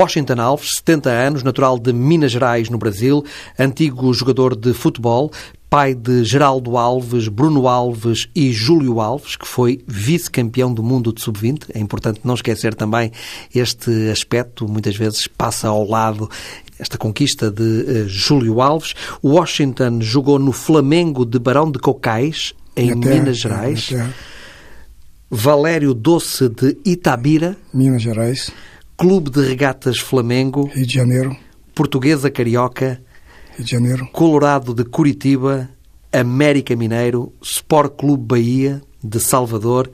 Washington Alves, 70 anos, natural de Minas Gerais, no Brasil, antigo jogador de futebol, pai de Geraldo Alves, Bruno Alves e Júlio Alves, que foi vice-campeão do mundo de sub-20. É importante não esquecer também este aspecto, muitas vezes passa ao lado esta conquista de uh, Júlio Alves. Washington jogou no Flamengo de Barão de Cocais, em Minas Gerais. Valério Doce de Itabira, Minas Gerais. Clube de Regatas Flamengo, Rio de Janeiro. Portuguesa Carioca, Rio de Janeiro. Colorado de Curitiba, América Mineiro, Sport Clube Bahia de Salvador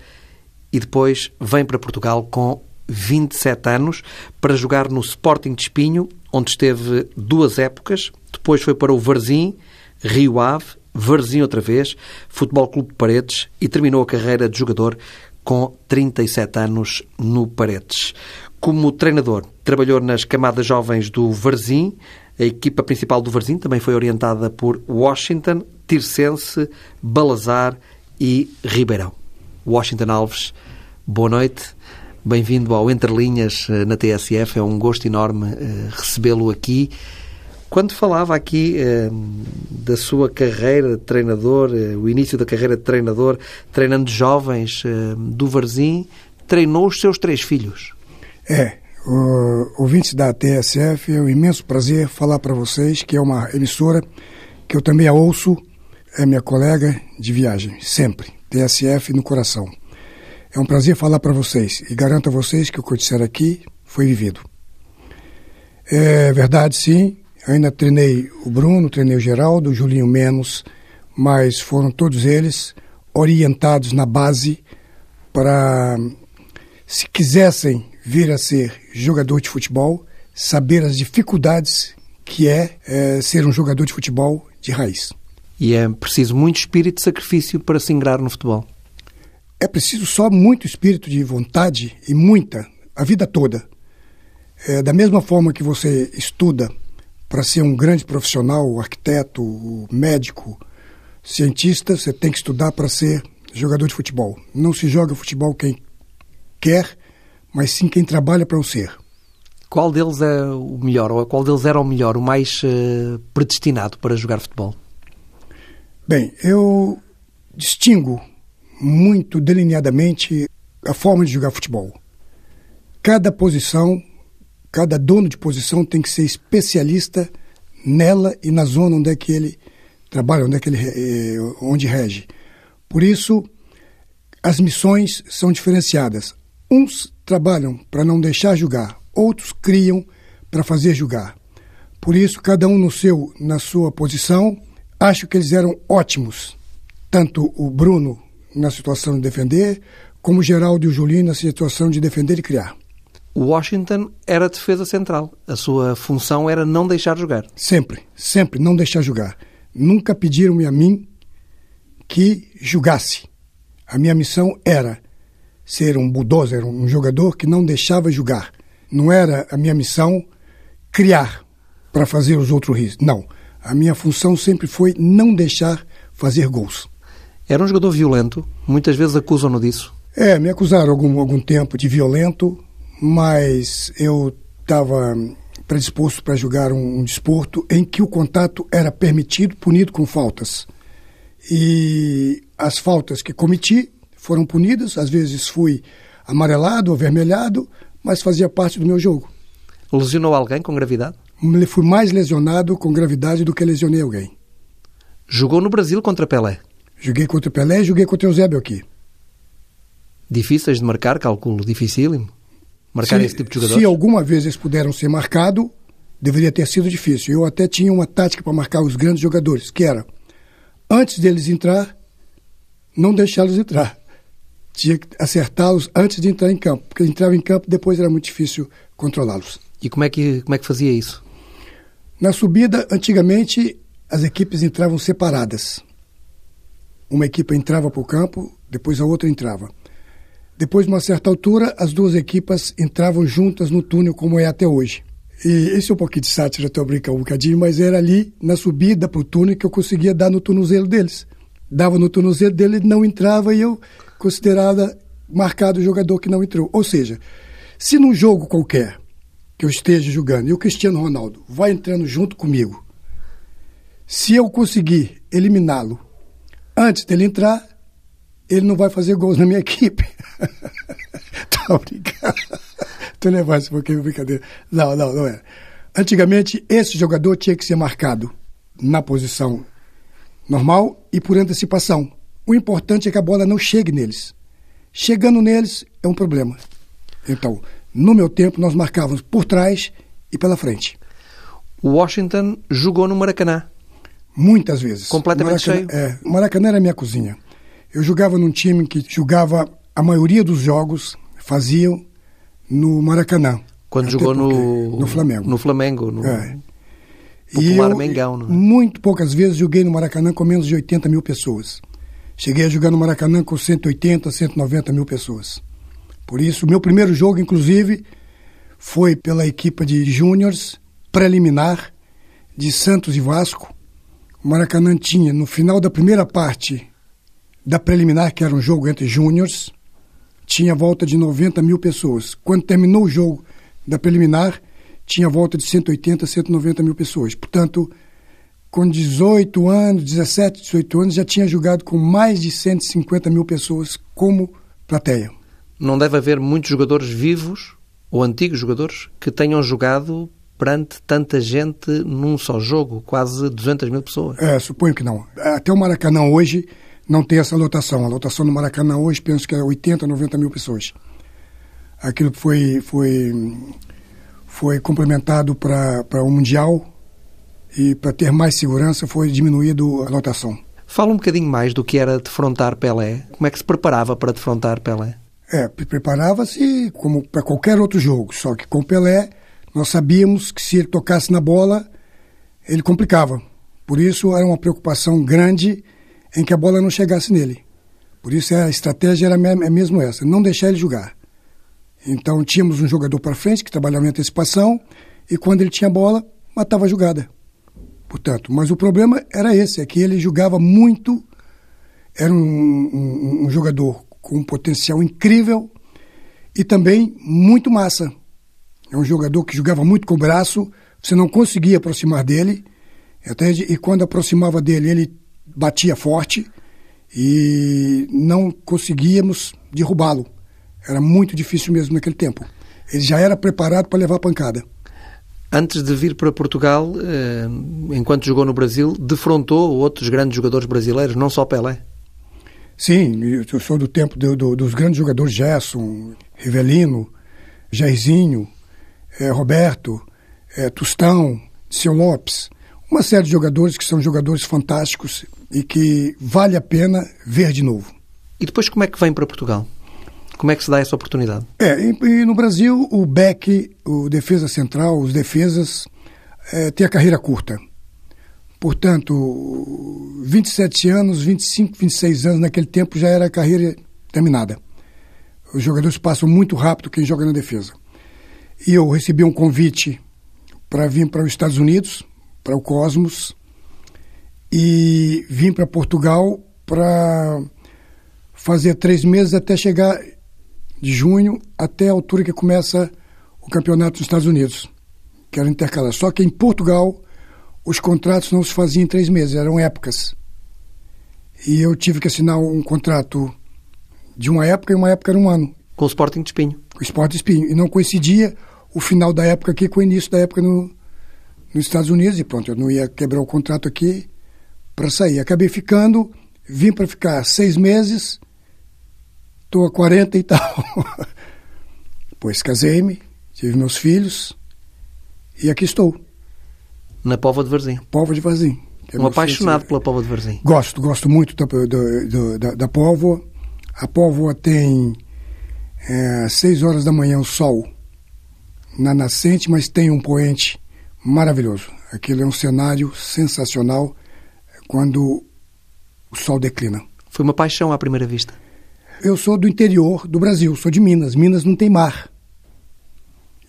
e depois vem para Portugal com 27 anos para jogar no Sporting de Espinho, onde esteve duas épocas. Depois foi para o Varzim, Rio Ave, Varzim outra vez, Futebol Clube de Paredes e terminou a carreira de jogador com 37 anos no Paredes. Como treinador, trabalhou nas camadas jovens do Varzim, a equipa principal do Varzim também foi orientada por Washington, Tirsense, Balazar e Ribeirão. Washington Alves, boa noite. Bem-vindo ao Entre Linhas eh, na TSF. É um gosto enorme uh, recebê-lo aqui. Quando falava aqui uh, da sua carreira de treinador, o início da carreira de treinador, treinando jovens do Varzim, treinou os seus três filhos. É, o, ouvintes da TSF, é um imenso prazer falar para vocês que é uma emissora que eu também a ouço, é minha colega de viagem, sempre. TSF no coração. É um prazer falar para vocês e garanto a vocês que o que eu disser aqui foi vivido. É verdade, sim. Ainda treinei o Bruno, treinei o Geraldo, o Julinho menos, mas foram todos eles orientados na base para, se quisessem vir a ser jogador de futebol, saber as dificuldades que é, é ser um jogador de futebol de raiz. E é preciso muito espírito de sacrifício para se ingrar no futebol. É preciso só muito espírito de vontade e muita, a vida toda. É, da mesma forma que você estuda para ser um grande profissional, arquiteto, médico, cientista, você tem que estudar para ser jogador de futebol. Não se joga futebol quem quer, mas sim quem trabalha para o ser. Qual deles é o melhor, ou qual deles era o melhor, o mais uh, predestinado para jogar futebol? Bem, eu distingo muito delineadamente a forma de jogar futebol. Cada posição, cada dono de posição tem que ser especialista nela e na zona onde é que ele trabalha, onde é que ele eh, onde rege. Por isso, as missões são diferenciadas. Uns trabalham para não deixar julgar, outros criam para fazer julgar. Por isso, cada um no seu, na sua posição, acho que eles eram ótimos. Tanto o Bruno na situação de defender, como o Geraldo e o Julinho na situação de defender e criar. O Washington era defesa central. A sua função era não deixar jogar. Sempre, sempre não deixar jogar. Nunca pediram-me a mim que julgasse. A minha missão era ser um bulldozer, um jogador que não deixava jogar. Não era a minha missão criar para fazer os outros rir. Não. A minha função sempre foi não deixar fazer gols. Era um jogador violento? Muitas vezes acusam-no disso. É, me acusaram algum, algum tempo de violento, mas eu estava predisposto para jogar um, um desporto em que o contato era permitido, punido com faltas. E as faltas que cometi foram punidas, às vezes fui amarelado, avermelhado, mas fazia parte do meu jogo. Lesionou alguém com gravidade? Fui mais lesionado com gravidade do que lesionei alguém. Jogou no Brasil contra Pelé? Joguei contra Pelé e joguei contra Eusébio aqui. Difíceis de marcar, calculo, dificílimo? Marcar se, esse tipo de jogadores? Se alguma vez eles puderam ser marcados, deveria ter sido difícil. Eu até tinha uma tática para marcar os grandes jogadores, que era, antes deles entrar, não deixá-los entrar tinha que acertá-los antes de entrar em campo, porque entrava em campo depois era muito difícil controlá-los. E como é que como é que fazia isso? Na subida, antigamente as equipes entravam separadas. Uma equipe entrava para o campo, depois a outra entrava. Depois, de uma certa altura, as duas equipas entravam juntas no túnel, como é até hoje. E esse é um pouquinho de sátira, estou brincando um bocadinho, mas era ali, na subida para o túnel, que eu conseguia dar no tornozelo deles. Dava no tornozelo dele, não entrava e eu considerada marcado o jogador que não entrou. Ou seja, se num jogo qualquer que eu esteja jogando e o Cristiano Ronaldo vai entrando junto comigo, se eu conseguir eliminá-lo antes dele entrar, ele não vai fazer gols na minha equipe. Tô brincando. Tô levando isso um pouquinho brincadeira. Não, não, não é. Antigamente, esse jogador tinha que ser marcado na posição normal e por antecipação. O importante é que a bola não chegue neles. Chegando neles é um problema. Então, no meu tempo, nós marcávamos por trás e pela frente. O Washington jogou no Maracanã. Muitas vezes. Completamente Maracanã, cheio. É, Maracanã era minha cozinha. Eu jogava num time que jogava a maioria dos jogos, faziam no Maracanã. Quando jogou no, no Flamengo. No Flamengo. No... É. Popular eu, Mengão, não é? Muito poucas vezes joguei no Maracanã com menos de 80 mil pessoas. Cheguei a jogar no Maracanã com 180, 190 mil pessoas. Por isso, meu primeiro jogo, inclusive, foi pela equipe de júniores, preliminar, de Santos e Vasco. O Maracanã tinha, no final da primeira parte da preliminar, que era um jogo entre júniores, tinha volta de 90 mil pessoas. Quando terminou o jogo da preliminar, tinha volta de 180, 190 mil pessoas. Portanto, com 18 anos, 17, 18 anos, já tinha jogado com mais de 150 mil pessoas como plateia. Não deve haver muitos jogadores vivos ou antigos jogadores que tenham jogado perante tanta gente num só jogo, quase 200 mil pessoas. É, suponho que não. Até o Maracanã hoje não tem essa lotação. A lotação no Maracanã hoje penso que é 80, 90 mil pessoas. Aquilo foi, foi, foi complementado para o Mundial e para ter mais segurança foi diminuído a lotação. Fala um bocadinho mais do que era defrontar Pelé. Como é que se preparava para defrontar Pelé? É, pre- preparava-se como para qualquer outro jogo, só que com Pelé nós sabíamos que se ele tocasse na bola, ele complicava. Por isso era uma preocupação grande em que a bola não chegasse nele. Por isso a estratégia era é mesmo essa, não deixar ele jogar. Então tínhamos um jogador para frente que trabalhava em antecipação e quando ele tinha bola, matava a jogada. Portanto, mas o problema era esse, é que ele jogava muito, era um, um- um jogador com um potencial incrível e também muito massa. É um jogador que jogava muito com o braço, você não conseguia aproximar dele, até de- e quando aproximava dele, ele batia forte e não conseguíamos derrubá-lo. Era muito difícil mesmo naquele tempo. Ele já era preparado para levar pancada. Antes de vir para Portugal, eh, enquanto jogou no Brasil, defrontou outros grandes jogadores brasileiros, não só Pelé. Sim, eu sou do tempo do- do- dos grandes jogadores Gerson, Rivelino, Jairzinho, eh, Roberto, eh, Tostão, Seu Lopes. Uma série de jogadores que são jogadores fantásticos e que vale a pena ver de novo. E depois como é que vem para Portugal? Como é que se dá essa oportunidade? É, e, no Brasil, o Beck, o defesa central, os defesas, eh, têm a carreira curta. Portanto, 27 anos, 25, 26 anos, naquele tempo já era a carreira terminada. Os jogadores passam muito rápido quem joga na defesa. E eu recebi um convite para vir para os Estados Unidos, para o Cosmos, e vim para Portugal para fazer três meses até chegar de junho até a altura que começa o campeonato dos Estados Unidos, que era intercalar. Só que em Portugal os contratos não se faziam em três meses, eram épocas. E eu tive que assinar um contrato de uma época e uma época era um ano, Com o Sporting de Espinho. com o Sport Espinho. E não coincidia o final da época aqui com o início da época no, nos Estados Unidos. E pronto, eu não ia quebrar o contrato aqui para sair. Acabei ficando, vim para ficar seis meses, estou a 40 e tal. Depois casei-me, tive meus filhos e aqui estou, Na Pova de Varzim. Povo de Vazim. que é Um apaixonado filho. pela Pova de Varzim. Gosto, gosto muito da, do- da, da Póvoa. A Póvoa tem é, seis horas da manhã o sol na nascente, mas tem um poente maravilhoso. Aquilo é um cenário sensacional quando o sol declina. Foi uma paixão à primeira vista. Eu sou do interior do Brasil, sou de Minas. Minas não tem mar.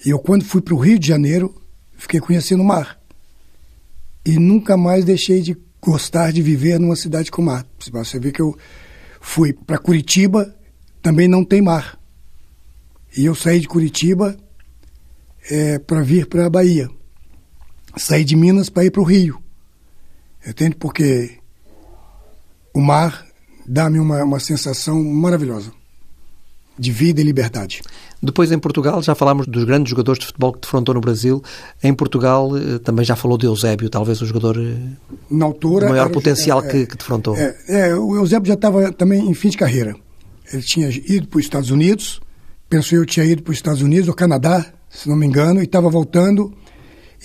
Eu, quando fui para o Rio de Janeiro, fiquei conhecendo o mar. E nunca mais deixei de gostar de viver numa cidade com mar. Você vê que eu fui para Curitiba, também não tem mar. E eu saí de Curitiba, é, para vir para a Bahia. Saí de Minas para ir para o Rio. Entende? Porque o mar dá-me uma, uma sensação maravilhosa de vida e liberdade. Depois, em Portugal, já falámos dos grandes jogadores de futebol que defrontou no Brasil. Em Portugal, eh, também já falou de Eusébio, talvez o jogador eh, Na altura, de maior potencial é, que, que defrontou. É, é, o Eusébio já estava também em fim de carreira. Ele tinha ido para os Estados Unidos, penso eu tinha ido para os Estados Unidos ou Canadá, se não me engano, e estava voltando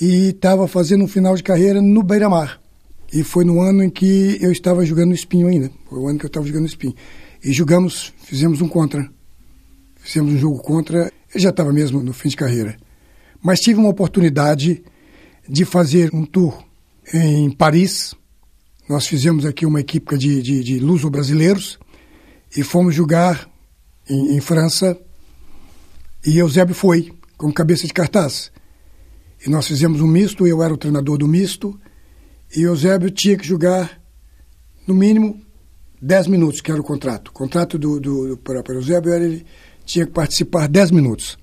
e estava fazendo um final de carreira no Beira-Mar. E foi no ano em que eu estava jogando Espinho ainda. Foi o ano que eu estava jogando Espinho. E jogamos, fizemos um contra. Fizemos um jogo contra. Ele já estava mesmo no fim de carreira. Mas tive uma oportunidade de fazer um tour em Paris. Nós fizemos aqui uma equipe de, de, de luso-brasileiros e fomos jogar em, em França. E Eusébio foi, com cabeça de cartaz. E nós fizemos um misto, eu era o treinador do misto, e Eusébio tinha que jogar, no mínimo, 10 minutos, que era o contrato. O contrato do, do, do, para, para Eusébio era ele tinha que participar 10 minutos.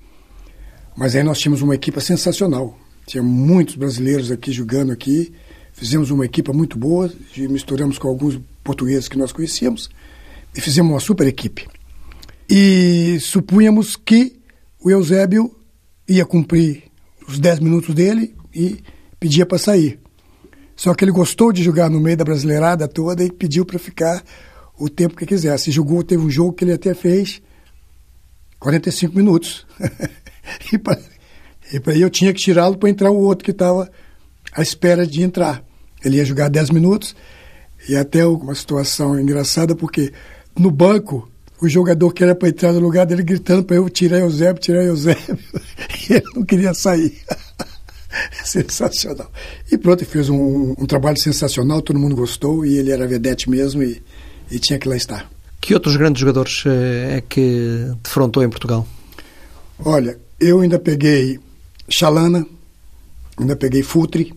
Mas aí nós tínhamos uma equipe sensacional. Tinha muitos brasileiros aqui jogando aqui. Fizemos uma equipe muito boa, misturamos com alguns portugueses que nós conhecíamos e fizemos uma super equipe. E supunhamos que o Eusébio ia cumprir os 10 minutos dele e pedia para sair. Só que ele gostou de jogar no meio da brasileirada toda e pediu para ficar o tempo que quisesse. Jogou, teve um jogo que ele até fez 45 minutos. e, pra, eu tinha que tirá-lo para entrar o outro que estava à espera de entrar. Ele ia jogar 10 minutos e até uma situação engraçada, porque no banco o jogador que era para entrar no lugar dele gritando para eu tirar Eusébio, tirar Eusébio. E ele não queria sair. sensacional. E pronto, fez um, um, trabalho sensacional, todo mundo gostou e ele era vedete mesmo e, e tinha que lá estar. Que outros grandes jogadores é que defrontou em Portugal? Olha, eu ainda peguei Chalana, ainda peguei Futre,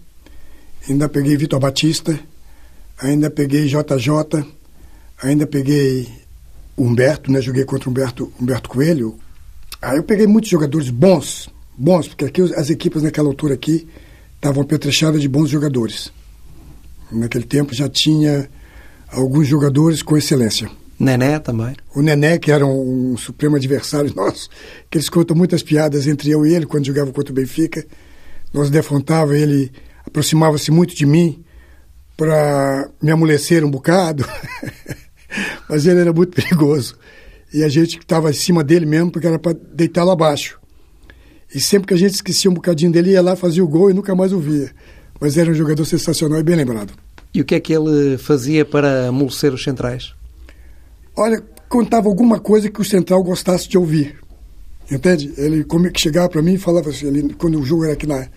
ainda peguei Vitor Batista, ainda peguei JJ, ainda peguei Humberto, né? Joguei contra Humberto, Humberto Coelho. Aí eu peguei muitos jogadores bons, bons, porque aqui as equipes naquela altura aqui estavam apetrechadas de bons jogadores. Naquele tempo já tinha alguns jogadores com excelência. Nené também. O Nené, que era um, um, supremo adversário nosso, que eles contam muitas piadas entre eu e ele quando jogava contra o Benfica. Nós defrontava, ele aproximava-se muito de mim para me amolecer um bocado, mas ele era muito perigoso. E a gente estava em cima dele mesmo, porque era para deitá-lo abaixo. E sempre que a gente esquecia um bocadinho dele, ia lá, fazia o gol e nunca mais o via. Mas era um jogador sensacional e bem lembrado. E o que é que ele fazia para amolecer os centrais? Olha, contava alguma coisa que o central gostasse de ouvir. Entende? Ele como que chegava para mim e falava assim, ele, quando o jogo era aqui na.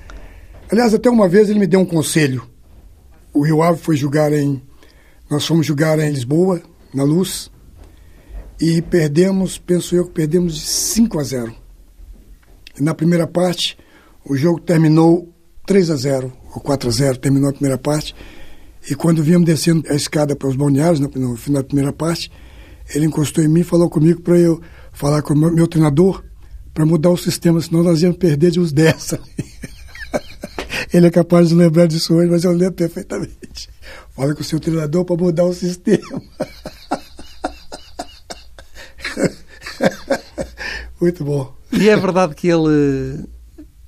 Aliás, até uma vez ele me deu um conselho. O Rio Ave foi jogar em. Nós fomos jogar em Lisboa, na Luz, e perdemos, penso eu que perdemos de 5 a 0. Na primeira parte, o jogo terminou 3 a 0 ou 4 a 0, terminou a primeira parte. E quando viemos descendo a escada para os balneários, no, no final da primeira parte, ele encostou em mim e falou comigo para eu falar com o meu, meu treinador para mudar o sistema, senão nós íamos perder de uns 10. ele é capaz de lembrar disso hoje, mas eu lembro perfeitamente. Fala com o seu treinador para mudar o sistema. Muito bom. E é verdade que ele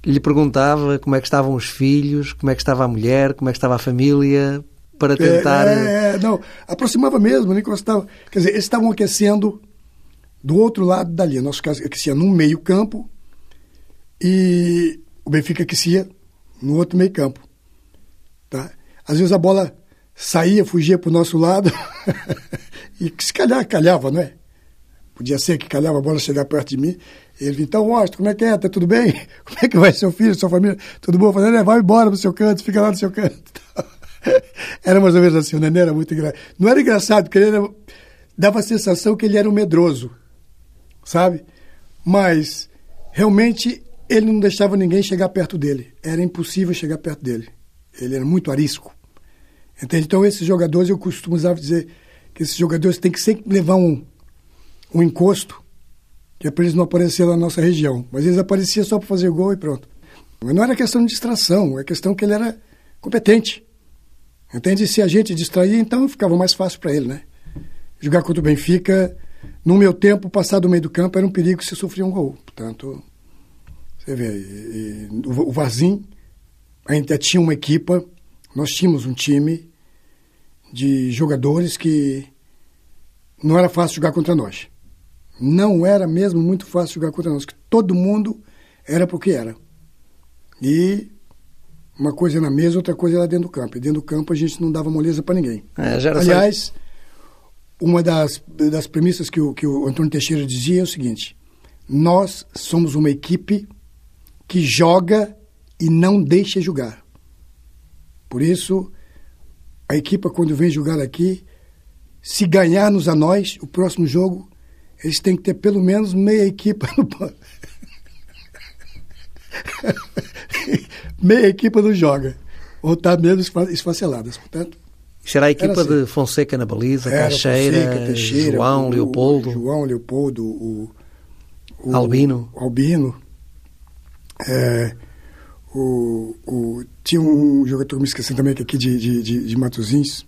lhe perguntava como é que estavam os filhos, como é que estava a mulher, como é que estava a família, para tentar. É, é, não, aproximava mesmo, nem encostava. Quer dizer, eles estavam aquecendo do outro lado da linha. Nosso caso aquecia no meio-campo e o Benfica aquecia no outro meio-campo. Tá? Às vezes a bola saía, fugia para o nosso lado e se calhar, calhava, não é? Podia ser que calhava a bola chegar perto de mim. Ele então, Washington, como é que é? Tá tudo bem? Como é que vai seu filho, sua família? Tudo bom? Eu falei, vai embora pro seu canto, fica lá no seu canto. Era mais ou menos assim, o Nenê era muito engraçado. Não era engraçado, porque ele era, dava a sensação que ele era um medroso, sabe? Mas, realmente, ele não deixava ninguém chegar perto dele. Era impossível chegar perto dele. Ele era muito arisco. Entende? Então, esses jogadores, eu costumava dizer que esses jogadores têm que sempre levar um, um encosto, que para eles não aparecerem na nossa região. Mas eles apareciam só para fazer gol e pronto. Mas não era questão de distração, é questão que ele era competente. Entende? Se a gente distraía, então ficava mais fácil para ele, né? Jogar contra o Benfica, no meu tempo, passar do meio do campo era um perigo se sofria um gol. Portanto, você vê, e, e, o, o Varzim ainda tinha uma equipa, nós tínhamos um time de jogadores que não era fácil jogar contra nós. Não era mesmo muito fácil jogar contra nós, que todo mundo era porque era. E uma coisa na mesa, outra coisa lá dentro do campo. E dentro do campo a gente não dava moleza para ninguém. É, Aliás, uma das, das premissas que o, que o Antônio Teixeira dizia é o seguinte: nós somos uma equipe que joga e não deixa jogar. Por isso, a equipe, quando vem jogar aqui, se ganhar-nos a nós, o próximo jogo, eles têm que ter pelo menos meia equipe no meia equipe não joga. Ou está menos esfaceladas. Portanto, Será a equipa assim. de Fonseca na baliza, era Caixeira, Fonseca, Teixeira, João, o, Leopoldo. João, Leopoldo, o, o Albino. Albino. É, o, o, tinha um jogador, me esqueci também, que é aqui de, de, de, de Matuzins,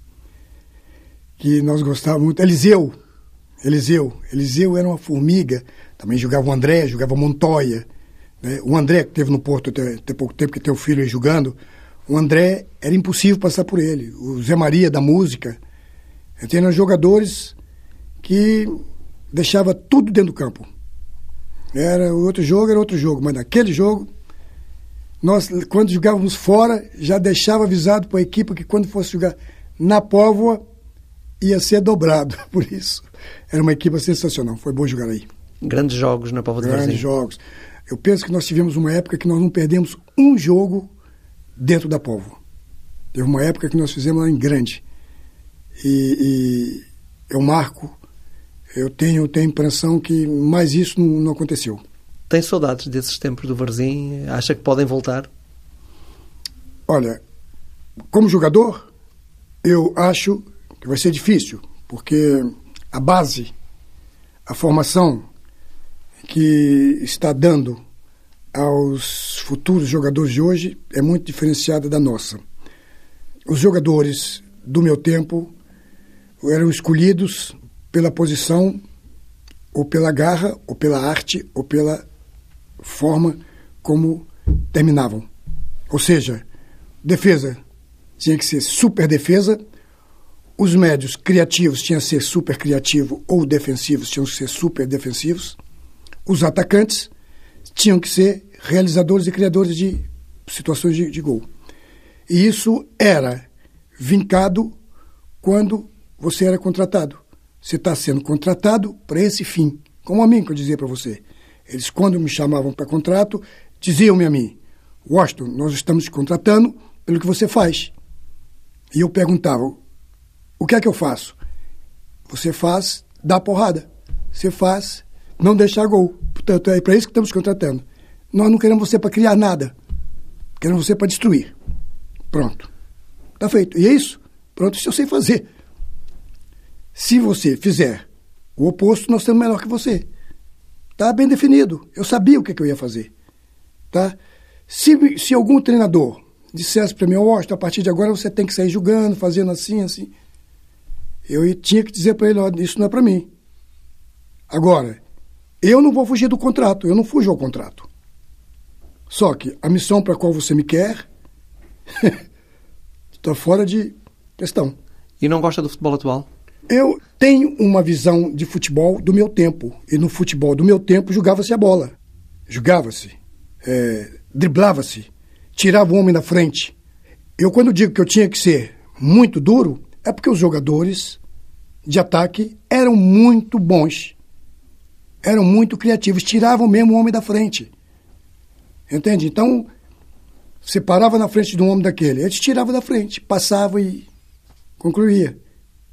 que nós gostávamos muito. Eliseu. Eliseu. Eliseu era uma formiga. Também jogava o André, jogava Montoya. Né? O André, que teve no Porto até, até pouco tempo, que tem o filho aí jogando, o André era impossível passar por ele. O Zé Maria da música. Eram jogadores que deixava tudo dentro do campo. Era outro jogo, era outro jogo, mas naquele jogo nós quando jogávamos fora já deixava avisado para a equipe que quando fosse jogar na Póvoa ia ser dobrado. Por isso era uma equipe sensacional. Foi bom jogar aí. Grandes jogos na Póvoa do Grandes jogos. Eu penso que nós tivemos uma época que nós não perdemos um jogo dentro da Póvoa. Teve uma época que nós fizemos lá em grande. E, e eu marco, eu tenho, tenho a impressão que mais isso não, não aconteceu. Tem saudades desses tempos do Varzim? Acha que podem voltar? Olha, como jogador, eu acho que vai ser difícil, porque a base, a formação que está dando aos futuros jogadores de hoje é muito diferenciada da nossa. Os jogadores do meu tempo eram escolhidos pela posição, ou pela garra, ou pela arte, ou pela forma como terminavam. Ou seja, defesa tinha que ser super defesa, os médios criativos tinham que ser super criativo ou defensivos tinham que ser super defensivos os atacantes tinham que ser realizadores e criadores de situações de, de gol. E isso era vincado quando você era contratado. Você está sendo contratado para esse fim. Como a mim, que eu dizia para você. Eles, quando me chamavam para contrato, diziam-me a mim: Washington, nós estamos te contratando pelo que você faz. E eu perguntava: O que é que eu faço? Você faz, dá porrada. Você faz, não deixar gol. Portanto, é para isso que estamos contratando. Nós não queremos você para criar nada. Queremos você para destruir. Pronto. Está feito. E é isso? Pronto, isso eu sei fazer. Se você fizer o oposto, nós temos melhor que você. Está bem definido. Eu sabia o que, que eu ia fazer. Tá? Se, se algum treinador dissesse para mim, ó, oh, a partir de agora você tem que sair julgando, fazendo assim, assim, eu tinha que dizer para ele, isso não é para mim. Agora, eu não vou fugir do contrato, eu não fujo ao contrato. Só que a missão para a qual você me quer está fora de questão. E não gosta do futebol atual? Eu tenho uma visão de futebol do meu tempo. E no futebol do meu tempo jogava-se a bola. Jogava-se, é, driblava-se, tirava o homem da frente. Eu, quando digo que eu tinha que ser muito duro, é porque os jogadores de ataque eram muito bons eram muito criativos, tiravam mesmo o homem da frente. Entende? Então, você parava na frente de um homem daquele, ele te tirava da frente, passava e concluía.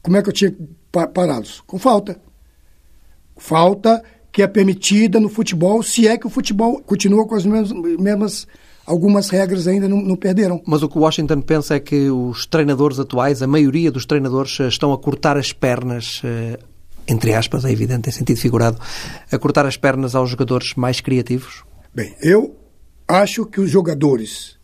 Como é que eu tinha pará-los? Com falta. Falta que é permitida no futebol, se é que o futebol continua com as mesmas, mesmas algumas regras ainda não, não, perderam. Mas o que o Washington pensa é que os treinadores atuais, a maioria dos treinadores, eh, estão a cortar as pernas eh, entre aspas, é evidente, em sentido figurado, a cortar as pernas aos jogadores mais criativos? Bem, eu Acho que os jogadores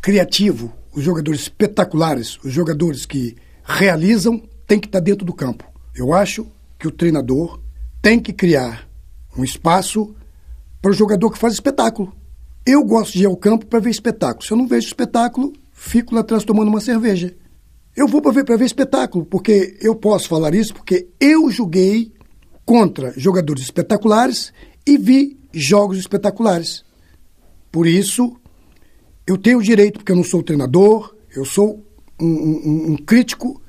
criativos, os jogadores espetaculares, os jogadores que realizam, têm que estar dentro do campo. Eu acho que o treinador tem que criar um espaço para o jogador que faz espetáculo. Eu gosto de ir ao campo para ver espetáculo. Se eu não vejo espetáculo, fico lá atrás tomando uma cerveja. Eu vou para ver, para ver espetáculo, porque eu posso falar isso porque eu joguei contra jogadores espetaculares e vi jogos espetaculares. Por isso, eu tenho o direito, porque eu não sou treinador, eu sou um, um, um crítico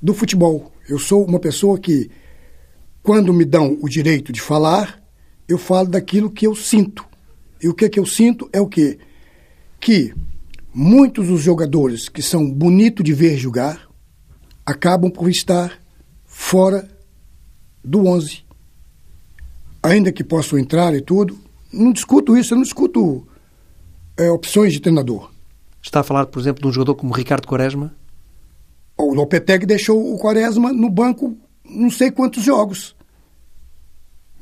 do futebol. Eu sou uma pessoa que, quando me dão o direito de falar, eu falo daquilo que eu sinto. E o que, que eu sinto é o quê? Que muitos dos jogadores que são bonitos de ver jogar acabam por estar fora do 11. Ainda que possam entrar e tudo, não discuto isso, eu não discuto é, opções de treinador. Está a falar, por exemplo, de um jogador como Ricardo Quaresma? O Lopetegui deixou o Quaresma no banco não sei quantos jogos.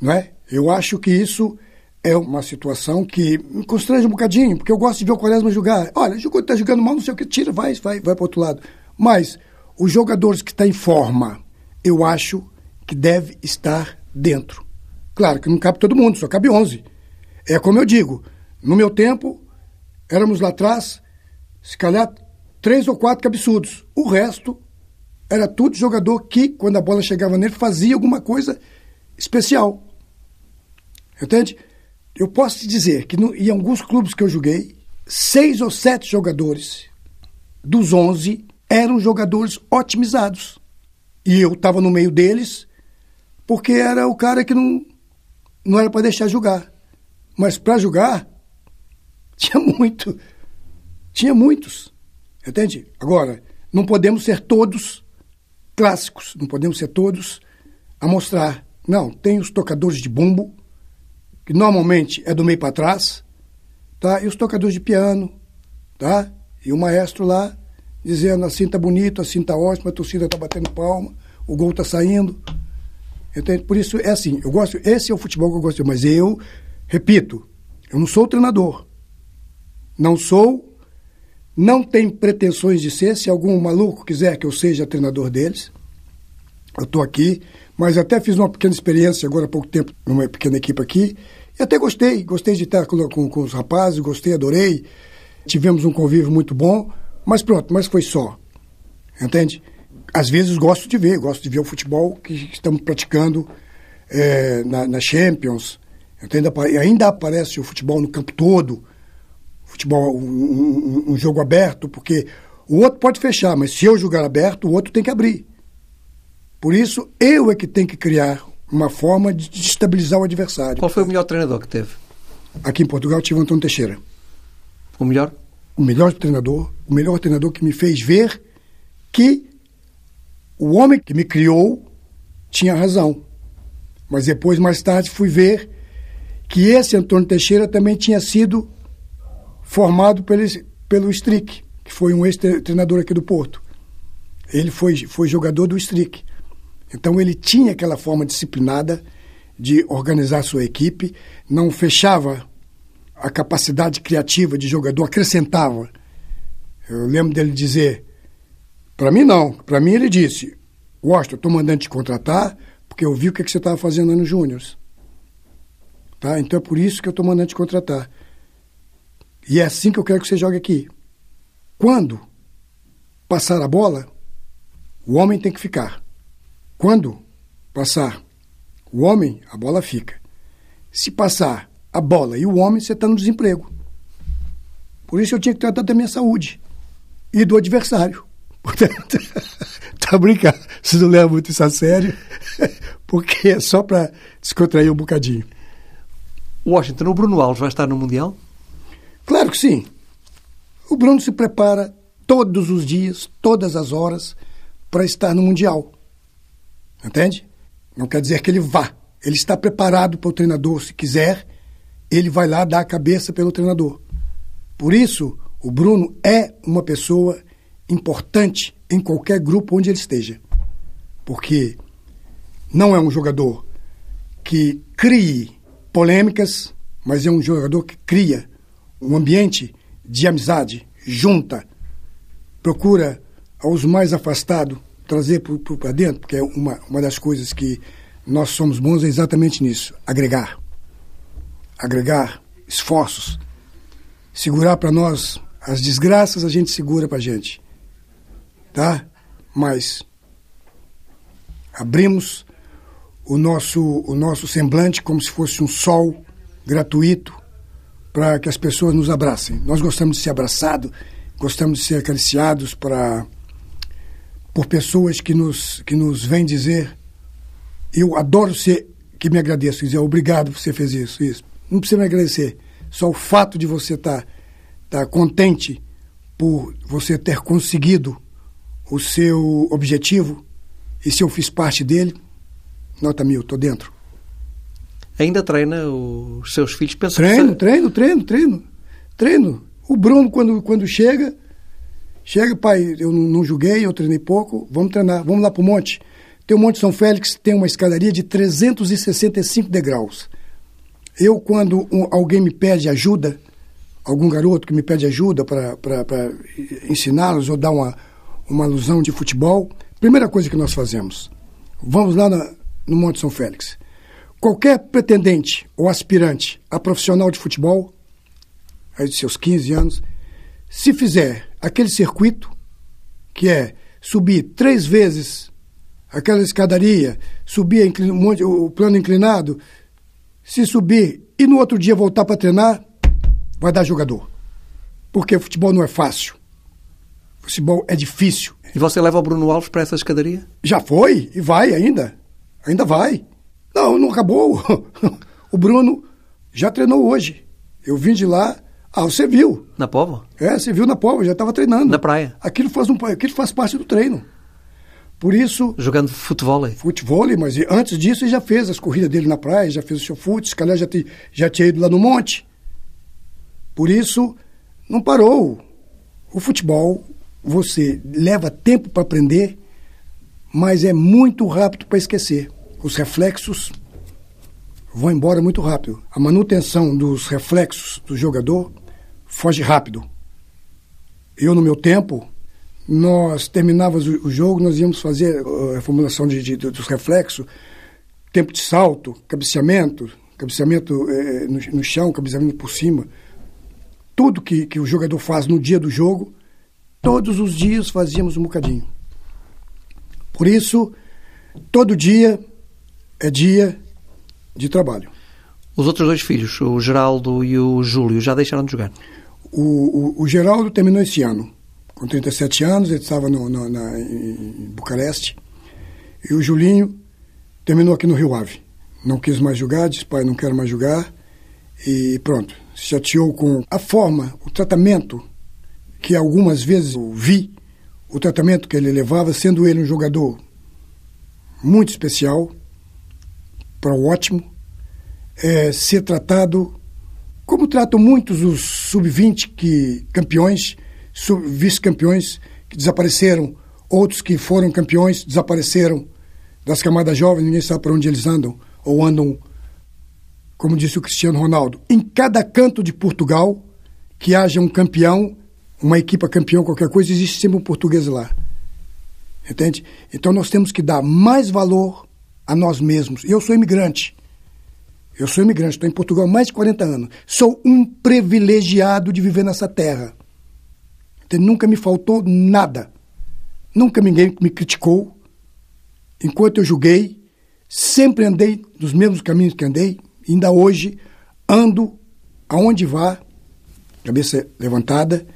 Não é? Eu acho que isso é uma situação que me constrange um bocadinho, porque eu gosto de ver o Quaresma jogar. Olha, jogou, está jogando mal, não sei o que, tira, vai, vai, vai para outro lado. Mas os jogadores que estão em forma, eu acho que deve estar dentro. Claro que não cabe todo mundo, só cabe 11. É como eu digo, no meu tempo, éramos lá atrás, se calhar, três ou quatro cabeçudos. O resto era tudo jogador que, quando a bola chegava nele, fazia alguma coisa especial. Entende? Eu posso te dizer que no, em alguns clubes que eu joguei, seis ou sete jogadores dos onze eram jogadores otimizados. E eu estava no meio deles porque era o cara que não, não era para deixar jogar. Mas para jogar, tinha muito. Tinha muitos. Entende? Agora, não podemos ser todos clássicos, não podemos ser todos a mostrar. Não, tem os tocadores de bumbo, que normalmente é do meio para trás, tá? E os tocadores de piano, tá? E o maestro lá dizendo assim tá bonito, assim tá ótimo, a torcida tá batendo palma, o gol tá saindo. Entende? Por isso é assim, eu gosto, esse é o futebol que eu gosto, mas eu, repito, eu não sou treinador. Não sou, não tenho pretensões de ser. Se algum maluco quiser que eu seja treinador deles, eu estou aqui. Mas até fiz uma pequena experiência agora há pouco tempo numa pequena equipe aqui. E até gostei, gostei de estar com, com, com os rapazes, gostei, adorei. Tivemos um convívio muito bom, mas pronto, mas foi só. Entende? Às vezes gosto de ver, gosto de ver o futebol que estamos praticando é, na, na Champions, Entende? Ainda aparece o futebol no campo todo, futebol, um, um, um, jogo aberto, porque o outro pode fechar, mas se eu jogar aberto, o outro tem que abrir. Por isso, eu é que tenho que criar uma forma de estabilizar o adversário. Qual foi o melhor treinador que teve? Aqui em Portugal tive o Antônio Teixeira. O melhor? O melhor treinador, o melhor treinador que me fez ver que o homem que me criou tinha razão. Mas depois, mais tarde, fui ver que esse Antônio Teixeira também tinha sido formado pelo, pelo Strick, que foi um ex-treinador aqui do Porto. Ele foi, foi jogador do Strick. Então ele tinha aquela forma disciplinada de organizar sua equipe, não fechava a capacidade criativa de jogador, acrescentava. Eu lembro dele dizer, para mim não, para mim ele disse, Washington, estou mandando te contratar porque eu vi o que, que você estava fazendo no Júniors. Tá? Então é por isso que eu estou mandando te contratar. E é assim que eu quero que você jogue aqui. Quando passar a bola, o homem tem que ficar. Quando passar o homem, a bola fica. Se passar a bola e o homem, você está no desemprego. Por isso eu tinha que tratar da minha saúde e do adversário. Portanto, tá brincando. Você não leva muito isso a sério, porque é só para descontrair um bocadinho. Washington, o Bruno Alves vai estar no Mundial? Claro que sim. O Bruno se prepara todos os dias, todas as horas, para estar no Mundial. Entende? Não quer dizer que ele vá. Ele está preparado para o treinador. Se quiser, ele vai lá dar a cabeça pelo treinador. Por isso, o Bruno é uma pessoa importante em qualquer grupo onde ele esteja. Porque não é um jogador que crie polêmicas, mas é um jogador que cria um ambiente de amizade, junta, procura aos mais afastados trazer para dentro, porque é uma, uma das coisas que nós somos bons é exatamente nisso, agregar. Agregar esforços. Segurar para nós as desgraças, a gente segura para a gente. Tá? Mas abrimos o nosso, o nosso semblante como se fosse um sol gratuito para que as pessoas nos abracem. Nós gostamos de ser abraçados, gostamos de ser acariciados para por pessoas que nos que nos vêm dizer eu adoro ser que me agradeça, dizer obrigado você fez isso, isso. Não precisa me agradecer. Só o fato de você estar tá, tá contente por você ter conseguido o seu objetivo e se eu fiz parte dele, nota mil, estou dentro. Ainda treina os seus filhos? Penso treino, que... treino, treino, treino, treino. O Bruno, quando, quando chega, chega, pai, eu não, joguei, eu treinei pouco, vamos treinar, vamos lá para o monte. Tem o Monte São Félix, tem uma escadaria de 365 degraus. Eu, quando um, alguém me pede ajuda, algum garoto que me pede ajuda para ensiná-los ou dar uma, uma alusão de futebol, primeira coisa que nós fazemos, vamos lá na, no Monte São Félix. Qualquer pretendente ou aspirante a profissional de futebol, aí de seus 15 anos, se fizer aquele circuito, que é subir três vezes aquela escadaria, subir o plano inclinado, se subir e no outro dia voltar para treinar, vai dar jogador. Porque futebol não é fácil. Futebol é difícil. E você leva o Bruno Alves para essa escadaria? Já foi e vai ainda. Ainda vai. Não, não acabou. O Bruno já treinou hoje. Eu vim de lá. Ah, você viu. Na Povo? É, você viu na Povo, já estava treinando. Na praia. Aquilo faz, um, aquilo faz parte do treino. Por isso. Jogando futebol. Futebol, mas antes disso ele já fez as corridas dele na praia, já fez o seu fute, se calhar já, te, já tinha ido lá no monte. Por isso, não parou. O futebol, você leva tempo para aprender, mas é muito rápido para esquecer. Os reflexos vão embora muito rápido. A manutenção dos reflexos do jogador foge rápido. Eu, no meu tempo, nós terminávamos o, jogo, nós íamos fazer uh, a formulação de, de, dos reflexos, tempo de salto, cabeceamento, cabeceamento eh, no, no, chão, cabeceamento por cima. Tudo que, que o jogador faz no dia do jogo, todos os dias fazíamos um bocadinho. Por isso, todo dia é dia de trabalho. Os outros dois filhos, o Geraldo e o Júlio, já deixaram de jogar? O, o, o Geraldo terminou esse ano com 37 anos, ele estava no, no, na, em Bucareste. E o Julinho terminou aqui no Rio Ave. Não quis mais jogar, disse, pai, não quero mais jogar. E pronto, se chateou com a forma, o tratamento que algumas vezes eu vi, o tratamento que ele levava, sendo ele um jogador muito especial, para o ótimo, é, ser tratado como tratam muitos os sub-20 que campeões vice-campeões que desapareceram, outros que foram campeões desapareceram das camadas jovens, ninguém sabe para onde eles andam, ou andam, como disse o Cristiano Ronaldo. Em cada canto de Portugal que haja um campeão, uma equipa campeão, qualquer coisa, existe sempre um português lá. Entende? Então nós temos que dar mais valor a nós mesmos. Eu sou imigrante. Eu sou imigrante, estou em Portugal há mais de 40 anos. Sou um privilegiado de viver nessa terra. Nunca me faltou nada. Nunca ninguém me criticou. Enquanto eu julguei, sempre andei nos mesmos caminhos que andei. Ainda hoje ando aonde vá, cabeça levantada,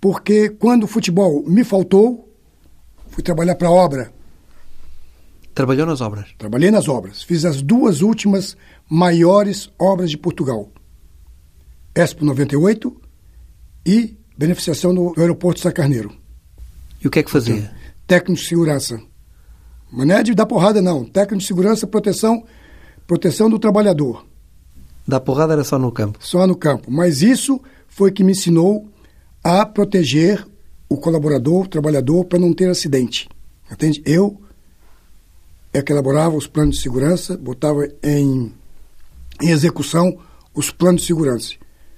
porque quando o futebol me faltou, fui trabalhar para a obra. Trabalhou nas obras? Trabalhei nas obras. Fiz as duas últimas maiores obras de Portugal. Expo 98 e beneficiação do aeroporto de Sacarneiro. E o que é que fazia? Então, técnico de segurança. Mas não é de dar porrada, não. Técnico de segurança, proteção, proteção do trabalhador. Dar porrada era só no campo? Só no campo. Mas isso foi que me ensinou a proteger o colaborador, o trabalhador, para não ter acidente. Entende? Eu é que elaborava os planos de segurança, botava em, em execução os planos de segurança.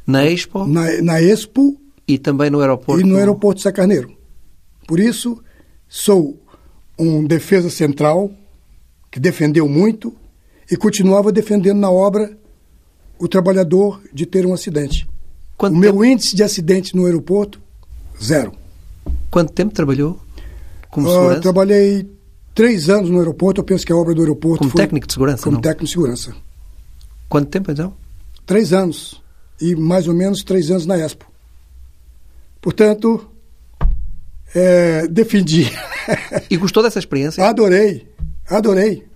Na Expo? Na, na Expo. E também no aeroporto? E no aeroporto de Sacarneiro. Por isso, sou um defesa central que defendeu muito e continuava defendendo na obra o trabalhador de ter um acidente. Quanto o tempo? meu índice de acidente no aeroporto, zero. Quanto tempo trabalhou como uh, segurança? Trabalhei três anos no aeroporto. Eu penso que a obra do aeroporto Como foi... técnico de segurança, Como não? técnico de segurança. Quanto tempo, então? Três anos. E mais ou menos três anos na Expo. Portanto, é, defendi. E gostou dessa experiência? Adorei, adorei.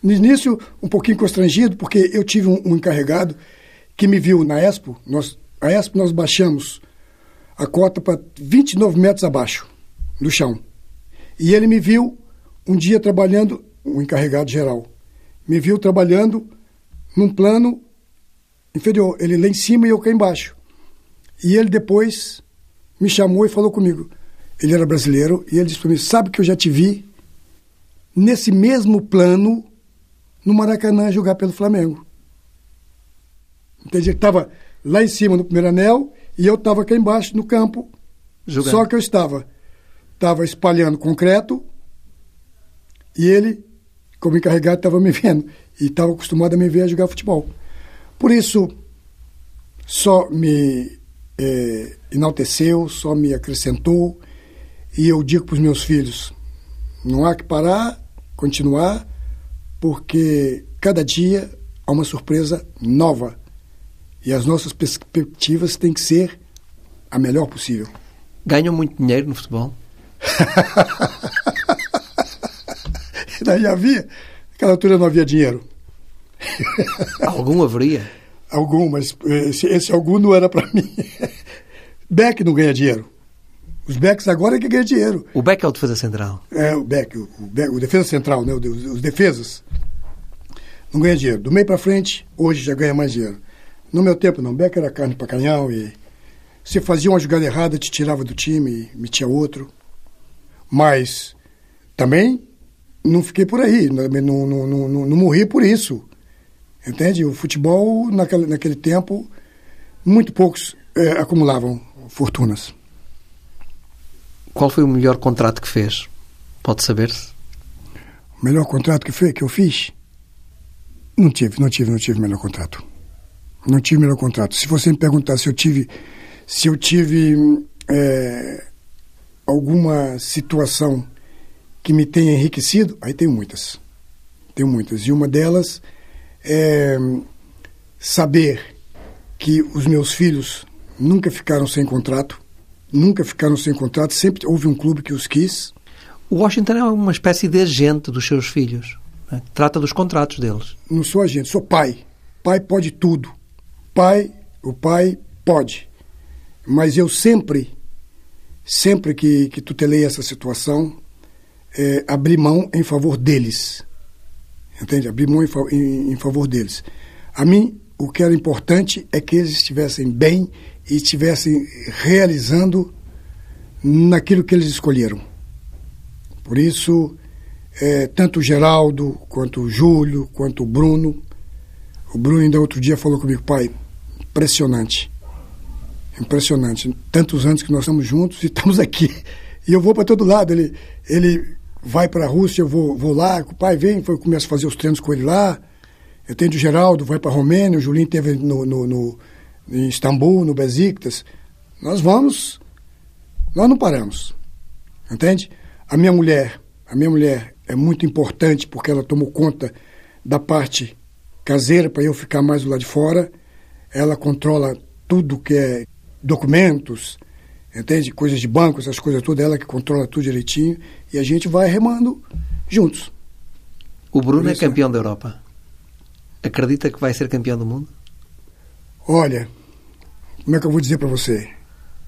No início, um pouquinho constrangido, porque eu tive um, um encarregado que me viu na Expo. Nós, a Expo nós baixamos a cota para 29 metros abaixo do chão. E ele me viu um dia trabalhando, um encarregado geral, me viu trabalhando num plano inferior, ele lá em cima e eu cá embaixo. E ele depois me chamou e falou comigo. Ele era brasileiro e ele disse para mim: Sabe que eu já te vi nesse mesmo plano no Maracanã jogar pelo Flamengo. Entendi? Ele estava lá em cima no primeiro anel e eu estava aqui embaixo no campo. Jogando. Só que eu estava, estava espalhando concreto e ele, como encarregado, estava me vendo e estava acostumado a me ver a jogar futebol. Por isso, só me é, enalteceu, só me acrescentou e eu digo para os meus filhos: não há que parar, continuar, porque cada dia há uma surpresa nova e as nossas perspectivas têm que ser a melhor possível. Ganham muito dinheiro no futebol? Daí havia, naquela altura não havia dinheiro. Algum haveria? Algum, mas esse, esse algum não era para mim. Beck não ganha dinheiro. Os backs agora é que ganha dinheiro. O back é o defesa central? É, o back, o, back, o defesa central, né? Os, os defesas. Não ganha dinheiro. Do meio para frente, hoje já ganha mais dinheiro. No meu tempo, não. Beck era carne para canhão e se fazia uma jogada errada, te tirava do time e metia outro. Mas também não fiquei por aí, não, não, não, não, morri por isso. Entende? O futebol, naquele, naquele tempo, muito poucos é, acumulavam fortunas. Qual foi o melhor contrato que fez? Pode saber-se? O melhor contrato que, foi, que eu fiz? Não tive, não tive, não tive melhor contrato. Não tive melhor contrato. Se você me perguntar se eu tive, se eu tive é, alguma situação que me tenha enriquecido, aí tenho muitas. Tenho muitas. E uma delas é saber que os meus filhos nunca ficaram sem contrato, nunca ficaram sem contrato, sempre houve um clube que os quis. O Washington é uma espécie de agente dos seus filhos. Né? Trata dos contratos deles. Não sou agente, sou pai. Pai pode tudo. Pai, o pai pode. Mas eu sempre, sempre que, que tutelei essa situação, é, abri mão em favor deles. Entende? Abri mão em, em, em favor deles. A mim, o que era importante é que eles estivessem bem e estivessem realizando naquilo que eles escolheram. Por isso, é, tanto o Geraldo, quanto o Júlio, quanto o Bruno. O Bruno ainda outro dia falou comigo, pai, impressionante. Impressionante. Tantos anos que nós estamos juntos e estamos aqui. E eu vou para todo lado. Ele, ele vai para a Rússia, eu vou, vou lá, o pai vem, foi, começa a fazer os treinos com ele lá. Eu tenho o Geraldo, vai para a Romênia, o Julinho teve no, no, no, em Istambul, no Besiktas. Nós vamos, nós não paramos. Entende? A minha mulher, a minha mulher é muito importante porque ela tomou conta da parte caseira para eu ficar mais do lado de fora. Ela controla tudo que é documentos, entende? Coisas de banco, essas coisas todas, ela que controla tudo direitinho e a gente vai remando juntos. O Bruno é campeão da Europa. Acredita que vai ser campeão do mundo? Olha, como é que eu vou dizer para você?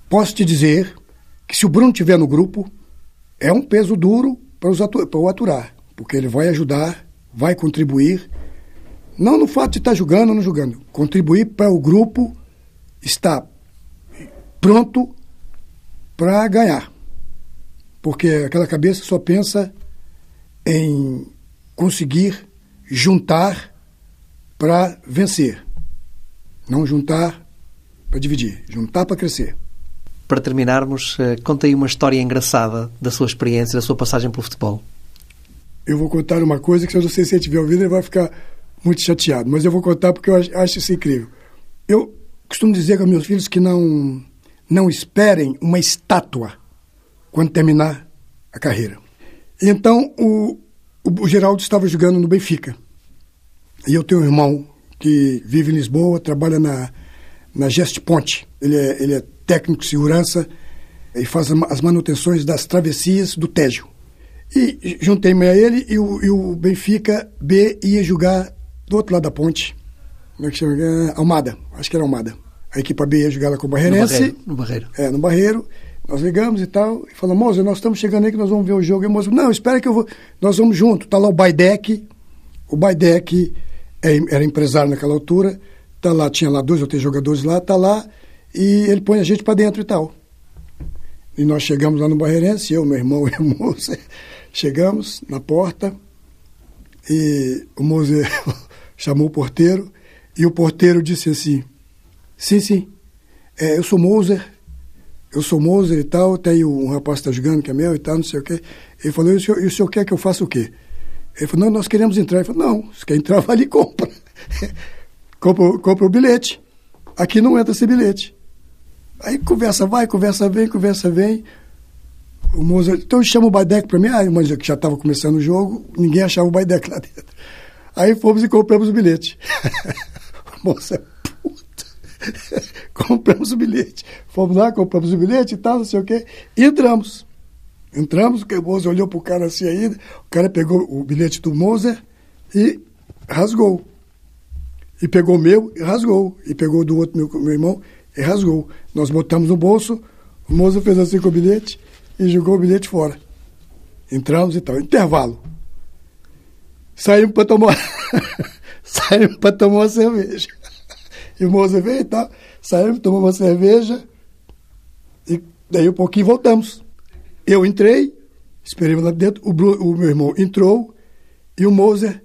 Posso te dizer que se o Bruno estiver no grupo, é um peso duro para o aturar, porque ele vai ajudar, vai contribuir, não no fato de estar jogando ou não jogando, contribuir para o grupo estar pronto para ganhar. Porque aquela cabeça só pensa em conseguir juntar para vencer. Não juntar para dividir, juntar para crescer. Para terminarmos, eh, conta aí uma história engraçada da sua experiência, da sua passagem pelo futebol. Eu vou contar uma coisa que eu não sei se ele estiver ouvindo, ele vai ficar muito chateado, mas eu vou contar porque eu acho isso incrível. Eu costumo dizer com meus filhos que não, não esperem uma estátua quando terminar a carreira. Então, o, o, o Geraldo estava jogando no Benfica. E eu tenho um irmão que vive em Lisboa, trabalha na, na Gest Ponte. Ele é, ele é técnico de segurança e faz as manutenções das travessias do Tejo. E juntei-me a ele e o, e o, Benfica B ia jogar do outro lado da ponte. Como é que chama? É, Almada, acho que era Almada. A equipe B ia jogar lá com o Barreirense. No Barreiro. No Barreiro. É, no Barreiro. Nós ligamos e tal, e falamos, moça, nós estamos chegando aí que nós vamos ver o jogo. E o moço, não, espera que eu vou. Nós vamos junto. Tá lá o Baidec. O Baidec é, era empresário naquela altura. Tá lá, tinha lá dois ou três jogadores lá, tá lá, e ele põe a gente para dentro e tal. E nós chegamos lá no Barreirense, eu, meu irmão e o moço, chegamos na porta, e o moço chamou o porteiro, e o porteiro disse assim, sim, sim, é, eu sou Moser, eu sou Moser e tal, tem um rapaz que está jogando que é meu e tal, não sei o quê. Ele falou, e o senhor, e o senhor quer que eu faça o quê? Ele falou, não, nós queremos entrar. Ele falou, não, se quer entrar, vai ali e compra. compra, compra o bilhete. Aqui não entra esse bilhete. Aí conversa vai, conversa vem, conversa vem. O Moser, então chama o Baidec para mim, ah, mas já estava começando o jogo, ninguém achava o Baidec lá dentro. Aí fomos e compramos o bilhete. Moça, compramos o bilhete. Fomos lá, compramos o bilhete e tal, não sei o quê. E entramos. Entramos, o Moser olhou pro cara assim ainda, o cara pegou o bilhete do Moser e rasgou. E pegou o meu e rasgou. E pegou do outro meu, meu irmão e rasgou. Nós botamos no bolso, o Moser fez assim com o bilhete e jogou o bilhete fora. Entramos e tal. Intervalo. Saímos para tomar. Saímos para tomar uma cerveja. E o Moza veio e tal. Saímos, tomamos uma cerveja. E daí um pouquinho voltamos. Eu entrei, esperei lá dentro. O, Bruno, o meu irmão entrou e o Moser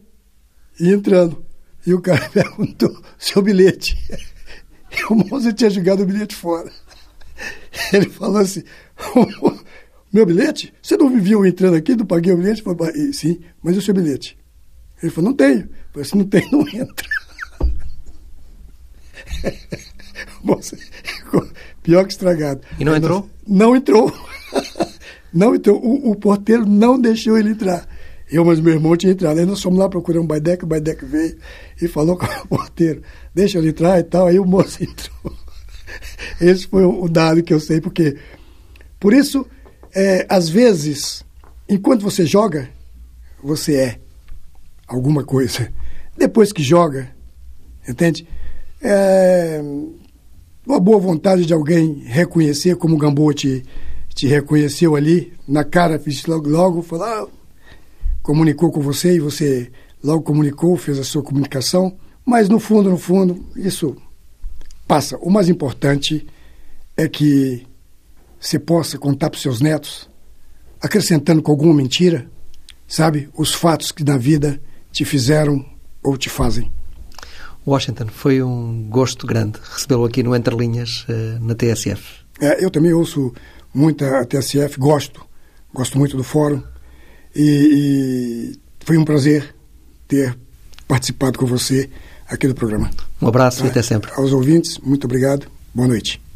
ia entrando. E o cara perguntou seu bilhete. E o Moser tinha jogado o bilhete fora. Ele falou assim: Meu bilhete? Você não me viu entrando aqui? Não paguei o bilhete? Falei, Sim, mas e o seu bilhete? Ele falou: Não tenho. Eu falei: Se não tem, não entra. Moça, pior que estragado. E não entrou? Não entrou. Não entrou. O, o, porteiro não deixou ele entrar. Eu, mas meu irmão tinha entrado. Aí nós fomos lá procurar um Baidec, o Baidec veio e falou com o porteiro, deixa ele entrar e tal. Aí o moço entrou. Esse foi o dado que eu sei, porque. Por isso, é, às vezes, enquanto você joga, você é alguma coisa. Depois que joga, entende? É, uma boa vontade de alguém reconhecer, como o Gamboa te, te reconheceu ali, na cara, fiz logo, logo falar, ah, comunicou com você e você logo comunicou, fez a sua comunicação, mas no fundo, no fundo, isso passa. O mais importante é que você possa contar para os seus netos, acrescentando com alguma mentira, sabe, os fatos que na vida te fizeram ou te fazem. Washington, foi um gosto grande recebê-lo aqui no Entre Linhas, uh, na TSF. É, eu também ouço muito a TSF, gosto, gosto muito do fórum e, e foi um prazer ter participado com você aqui do programa. Um abraço e até sempre. Aos ouvintes, muito obrigado. Boa noite.